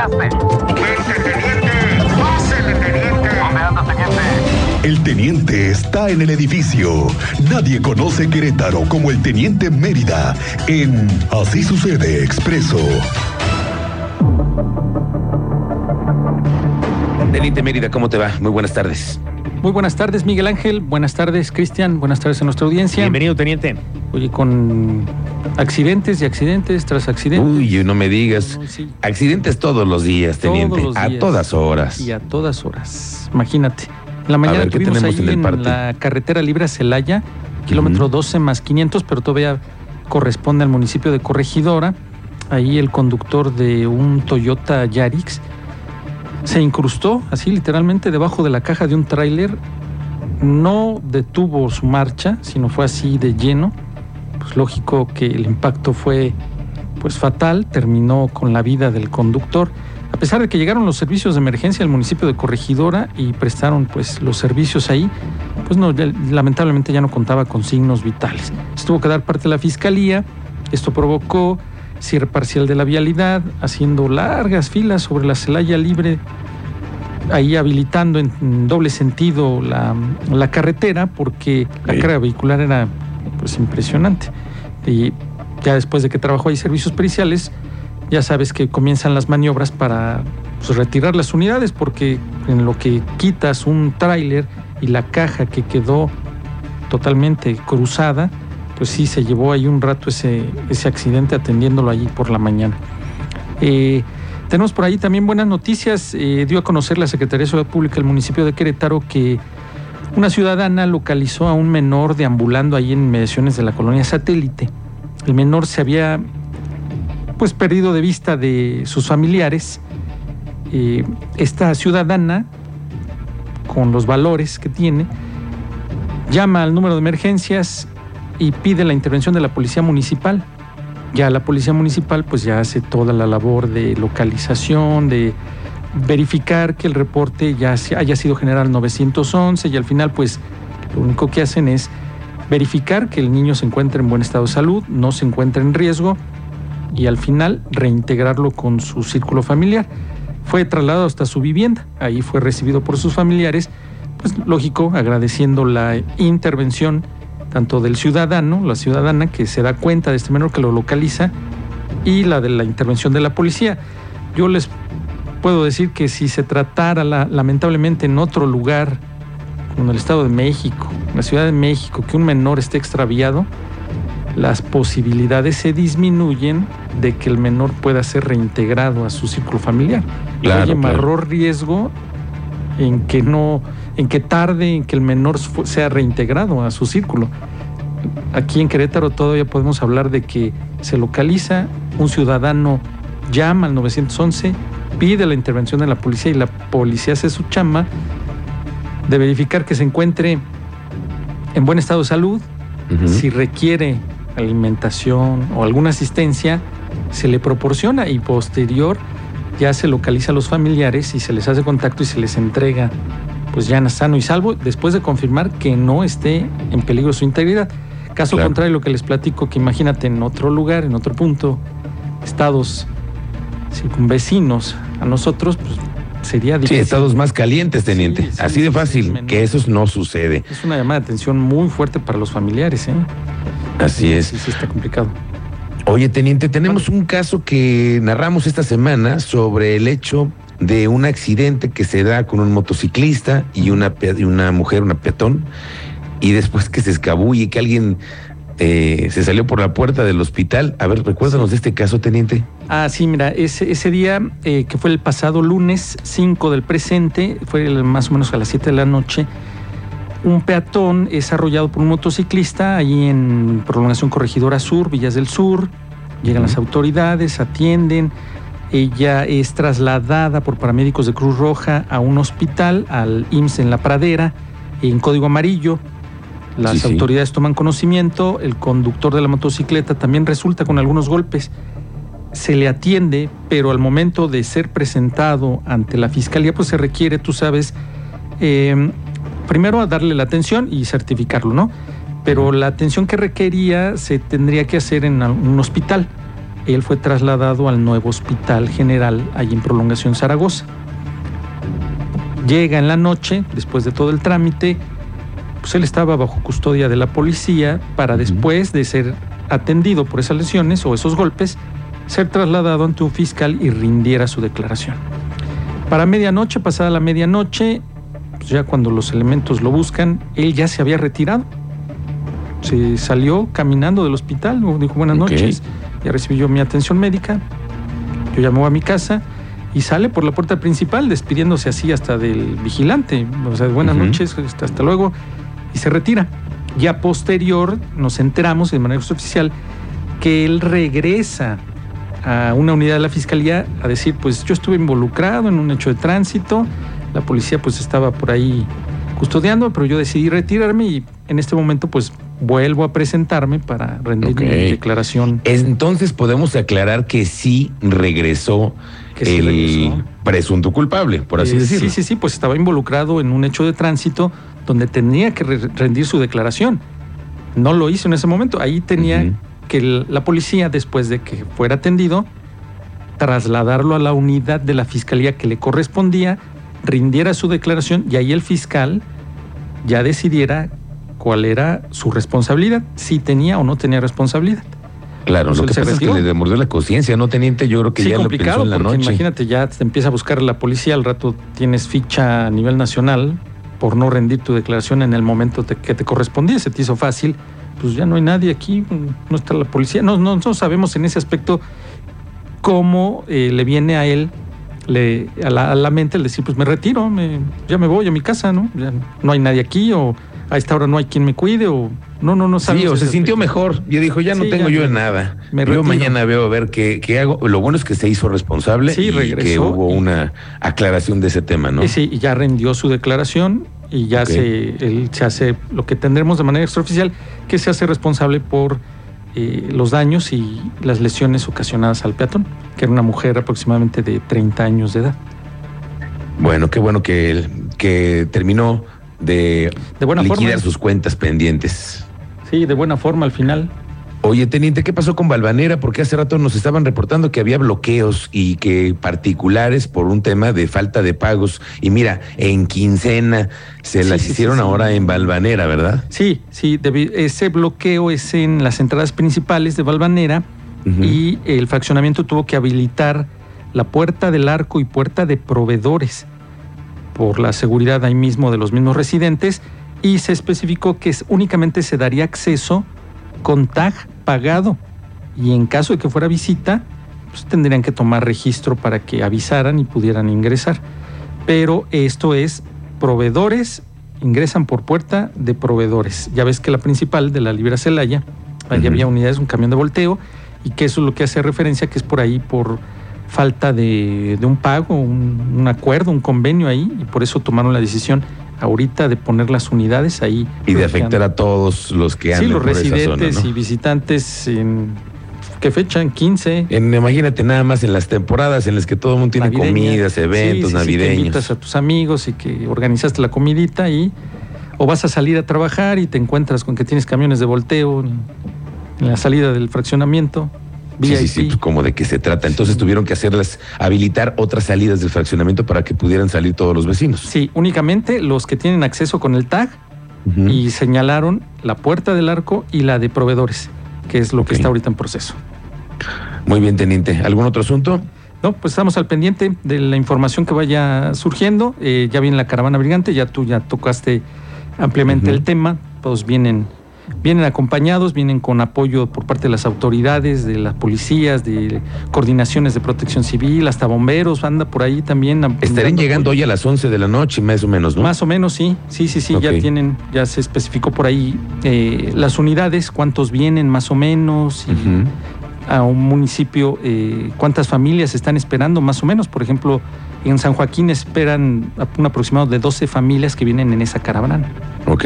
llegaste? teniente! ¡Pásele, teniente! ¿Dónde anda, teniente? El teniente está en el edificio. Nadie conoce Querétaro como el teniente Mérida en Así sucede expreso. Teniente Mérida, ¿cómo te va? Muy buenas tardes. Muy buenas tardes, Miguel Ángel. Buenas tardes, Cristian. Buenas tardes a nuestra audiencia. Bienvenido, teniente. Oye, con accidentes y accidentes tras accidentes. Uy, no me digas. Sí. Accidentes todos los días, Todos teniente. A todas horas. Y a todas horas. Imagínate. La mañana ver, ¿qué tuvimos tenemos ahí en el en, la carretera libre a Celaya, kilómetro Ujú. 12 más 500, pero todavía corresponde al municipio de Corregidora. Ahí el conductor de un Toyota Yarix se incrustó así literalmente debajo de la caja de un tráiler. No detuvo su marcha, sino fue así de lleno. Pues lógico que el impacto fue pues fatal, terminó con la vida del conductor. A pesar de que llegaron los servicios de emergencia al municipio de Corregidora y prestaron pues los servicios ahí, pues no, lamentablemente ya no contaba con signos vitales. Se tuvo que dar parte de la fiscalía, esto provocó cierre parcial de la vialidad, haciendo largas filas sobre la Celaya Libre, ahí habilitando en, doble sentido la, la carretera, porque la carga vehicular era pues impresionante. Y ya después de que trabajó ahí servicios periciales, ya sabes que comienzan las maniobras para pues, retirar las unidades, porque en lo que quitas un tráiler y la caja que quedó totalmente cruzada, pues sí se llevó ahí un rato ese, ese accidente atendiéndolo allí por la mañana. Eh, tenemos por ahí también buenas noticias. Eh, dio a conocer la Secretaría de Seguridad Pública del municipio de Querétaro que una ciudadana localizó a un menor deambulando ahí en inmediaciones de la colonia satélite. El menor se había pues perdido de vista de sus familiares. Eh, esta ciudadana, con los valores que tiene, llama al número de emergencias y pide la intervención de la policía municipal. Ya la policía municipal pues ya hace toda la labor de localización, de verificar que el reporte ya haya sido general al 911 y al final pues lo único que hacen es verificar que el niño se encuentra en buen estado de salud, no se encuentra en riesgo y al final reintegrarlo con su círculo familiar. Fue trasladado hasta su vivienda, ahí fue recibido por sus familiares, pues lógico, agradeciendo la intervención tanto del ciudadano, la ciudadana que se da cuenta de este menor que lo localiza y la de la intervención de la policía. Yo les puedo decir que si se tratara la- lamentablemente en otro lugar, como en el Estado de México, en la Ciudad de México, que un menor esté extraviado, las posibilidades se disminuyen de que el menor pueda ser reintegrado a su círculo familiar. Y Claro, hay claro. mayor riesgo en que no, en que tarde en que el menor sea reintegrado a su círculo. Aquí en Querétaro todavía podemos hablar de que se localiza, un ciudadano llama al 911, pide la intervención de la policía y la policía hace su chamba de verificar que se encuentre en buen estado de salud, si requiere alimentación o alguna asistencia, se le proporciona y posterior ya se localiza a los familiares y se les hace contacto y se les entrega pues ya sano y salvo después de confirmar que no esté en peligro su integridad. Caso Claro. contrario, lo que les platico, que imagínate en otro lugar, en otro punto, estados circunvecinos a nosotros, pues sería Sí, difícil. estados más calientes, teniente. Sí, sí, Así de sí, fácil, que eso no sucede. Es una llamada de atención muy fuerte para los familiares, ¿eh? Así es. Sí, sí, está complicado. Oye, teniente, tenemos un caso que narramos esta semana sobre el hecho de un accidente que se da con un motociclista y una, y una mujer, una peatón, y después que se escabulle, que alguien eh, se salió por la puerta del hospital. A ver, recuérdanos de este caso, teniente. Ah, sí, mira, ese, ese día eh, que fue el pasado lunes 5 del presente, fue el- más o menos a las 7 de la noche, un peatón es arrollado por un motociclista ahí en Prolongación Corregidora Sur, Villas del Sur. Llegan las autoridades, atienden. Ella es trasladada por paramédicos de Cruz Roja a un hospital, al IMSS en La Pradera, en código amarillo. Las Sí, sí. autoridades toman conocimiento, el conductor de la motocicleta también resulta con algunos golpes. Se le atiende, pero al momento de ser presentado ante la fiscalía, pues se requiere, tú sabes, eh, primero a darle la atención y certificarlo, ¿no? Pero la atención que requería se tendría que hacer en un hospital. él fue trasladado al nuevo hospital general allí en Prolongación Zaragoza. Llega en la noche, después de todo el trámite, pues él estaba bajo custodia de la policía para después de ser atendido por esas lesiones o esos golpes, ser trasladado ante un fiscal y rindiera su declaración. Para medianoche, pasada la medianoche, pues ya cuando los elementos lo buscan, él ya se había retirado. Se salió caminando del hospital, dijo buenas noches, ya recibí yo mi atención médica, yo voy a mi casa y sale por la puerta principal despidiéndose así hasta del vigilante, o sea, buenas noches, hasta, hasta luego, y se retira. Ya posterior nos enteramos de manera oficial que él regresa a una unidad de la fiscalía a decir, pues yo estuve involucrado en un hecho de tránsito, la policía pues estaba por ahí custodiando, pero yo decidí retirarme y en este momento pues vuelvo a presentarme para rendir mi declaración. Entonces podemos aclarar que sí regresó Que sí el regresó. presunto culpable, por así Eh, decirlo. Sí, sí, sí, pues estaba involucrado en un hecho de tránsito donde tenía que re- rendir su declaración. No lo hizo en ese momento. Ahí tenía que la policía, después de que fuera atendido, trasladarlo a la unidad de la fiscalía que le correspondía, rindiera su declaración y ahí el fiscal ya decidiera cuál era su responsabilidad, si tenía o no tenía responsabilidad. Claro, Pues lo él que se pasa es que retiró. le demordió la conciencia, ¿no, teniente? Yo creo que sí, ya lo complicado, pensó en la porque noche. imagínate, ya te empieza a buscar la policía, al rato tienes ficha a nivel nacional por no rendir tu declaración en el momento te- que te correspondía, se te hizo fácil, pues ya no hay nadie aquí, no está la policía, no, no, no sabemos en ese aspecto cómo eh, le viene a él le, a, la, a la mente el decir, pues me retiro, me- ya me voy a mi casa, ¿no? Ya no hay nadie aquí, o a esta hora no hay quien me cuide, o no, no, no Sí, sabemos o se sintió mejor. Y dijo, ya no Sí, tengo ya yo me- nada. me yo mañana veo a ver qué, qué hago. Lo bueno es que se hizo responsable Sí, y que hubo y- una aclaración de ese tema, ¿no? Y sí, y ya rindió su declaración y ya se, él se hace lo que tendremos de manera extraoficial, que se hace responsable por eh, los daños y las lesiones ocasionadas al peatón, que era una mujer aproximadamente de 30 años de edad. Bueno, qué bueno que, él- que terminó de, De buena liquidar forma. sus cuentas pendientes. Sí, de buena forma al final. Oye, teniente, ¿qué pasó con Valvanera? Porque hace rato nos estaban reportando que había bloqueos y que particulares por un tema de falta de pagos. Y mira, en quincena se las sí, hicieron sí. ahora en Valvanera, ¿verdad? Sí, sí, ese bloqueo es en las entradas principales de Valvanera Ujú. y el fraccionamiento tuvo que habilitar la puerta del arco y puerta de proveedores por la seguridad ahí mismo de los mismos residentes y se especificó que únicamente se daría acceso con tag pagado y en caso de que fuera visita pues tendrían que tomar registro para que avisaran y pudieran ingresar. Pero esto es proveedores ingresan por puerta de proveedores. Ya ves que la principal de la Libra Celaya, allí Ujú. había unidades, un camión de volteo, y que eso es lo que hace referencia, que es por ahí por falta de, de un pago, un, un acuerdo, un convenio ahí, y por eso tomaron la decisión ahorita de poner las unidades ahí. Y de afectar a todos los que Sí, andan los por esa residentes zona, ¿no? y visitantes en... ¿Qué fecha? En 15. En- imagínate nada más en las temporadas en las que todo el mundo tiene navideña. comidas, eventos Sí, sí, sí, que navideños. invitas a tus amigos y que organizaste la comidita y o vas a salir a trabajar y te encuentras con que tienes camiones de volteo en la salida del fraccionamiento. Sí, sí, sí, pues como de qué se trata. Entonces tuvieron que hacerlas, habilitar otras salidas del fraccionamiento para que pudieran salir todos los vecinos. Sí, únicamente los que tienen acceso con el tag y señalaron la puerta del arco y la de proveedores, que es lo que está ahorita en proceso. Muy bien, teniente. ¿Algún otro asunto? No, pues estamos al pendiente de la información que vaya surgiendo. Eh, ya viene la caravana brigante, ya tú ya tocaste ampliamente el tema. Todos vienen, vienen acompañados, vienen con apoyo por parte de las autoridades, de las policías, de coordinaciones de protección civil, hasta bomberos, anda por ahí también. Estarán llegando hoy a las 11 de la noche, más o menos, ¿no? Más o menos, sí, sí, sí, sí, ya tienen, ya se especificó por ahí eh, las unidades, cuántos vienen más o menos, y a un municipio, eh, cuántas familias están esperando más o menos. Por ejemplo, en San Joaquín esperan un aproximado de 12 familias que vienen en esa caravana. Ok.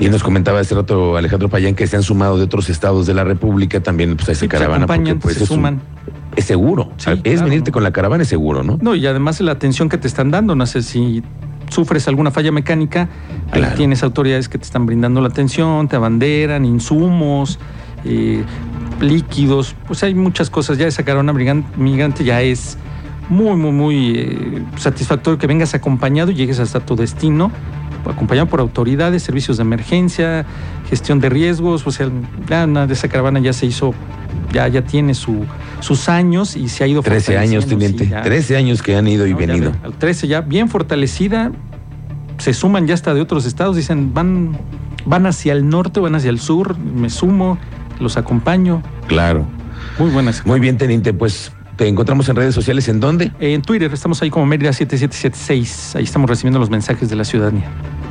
Y nos comentaba hace rato Alejandro Payán que se han sumado de otros estados de la República también pues, a esa Sí, pues, se caravana. porque, pues, se es un- suman. es seguro. Sí, es claro, venirte ¿no? con la caravana, es seguro, ¿no? No, y además la atención que te están dando, no sé si sufres alguna falla mecánica, ahí tienes autoridades que te están brindando la atención, te abanderan, insumos, eh, líquidos, pues hay muchas cosas. Ya sacar a una brigan- migrante ya es muy, muy, muy eh, satisfactorio que vengas acompañado y llegues hasta tu destino, acompañado por autoridades, servicios de emergencia, gestión de riesgos. O sea, ya esa caravana ya se hizo, ya, ya tiene su, sus años y se ha ido 13 años, teniente. ya. 13 años que han ido y No, ya venido. ve, al 13 ya bien fortalecida, se suman ya hasta de otros estados, dicen, van, van hacia el norte, van hacia el sur, me sumo, los acompaño. Claro. Muy buenas. Muy bien, teniente. Pues te encontramos en redes sociales. ¿En dónde? En Twitter estamos ahí como Mérida 7776, ahí estamos recibiendo los mensajes de la ciudadanía.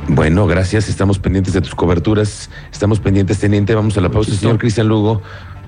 Bueno, gracias. Estamos pendientes de tus coberturas. Estamos pendientes, teniente. Vamos a la pausa, Listo. señor Cristian Lugo.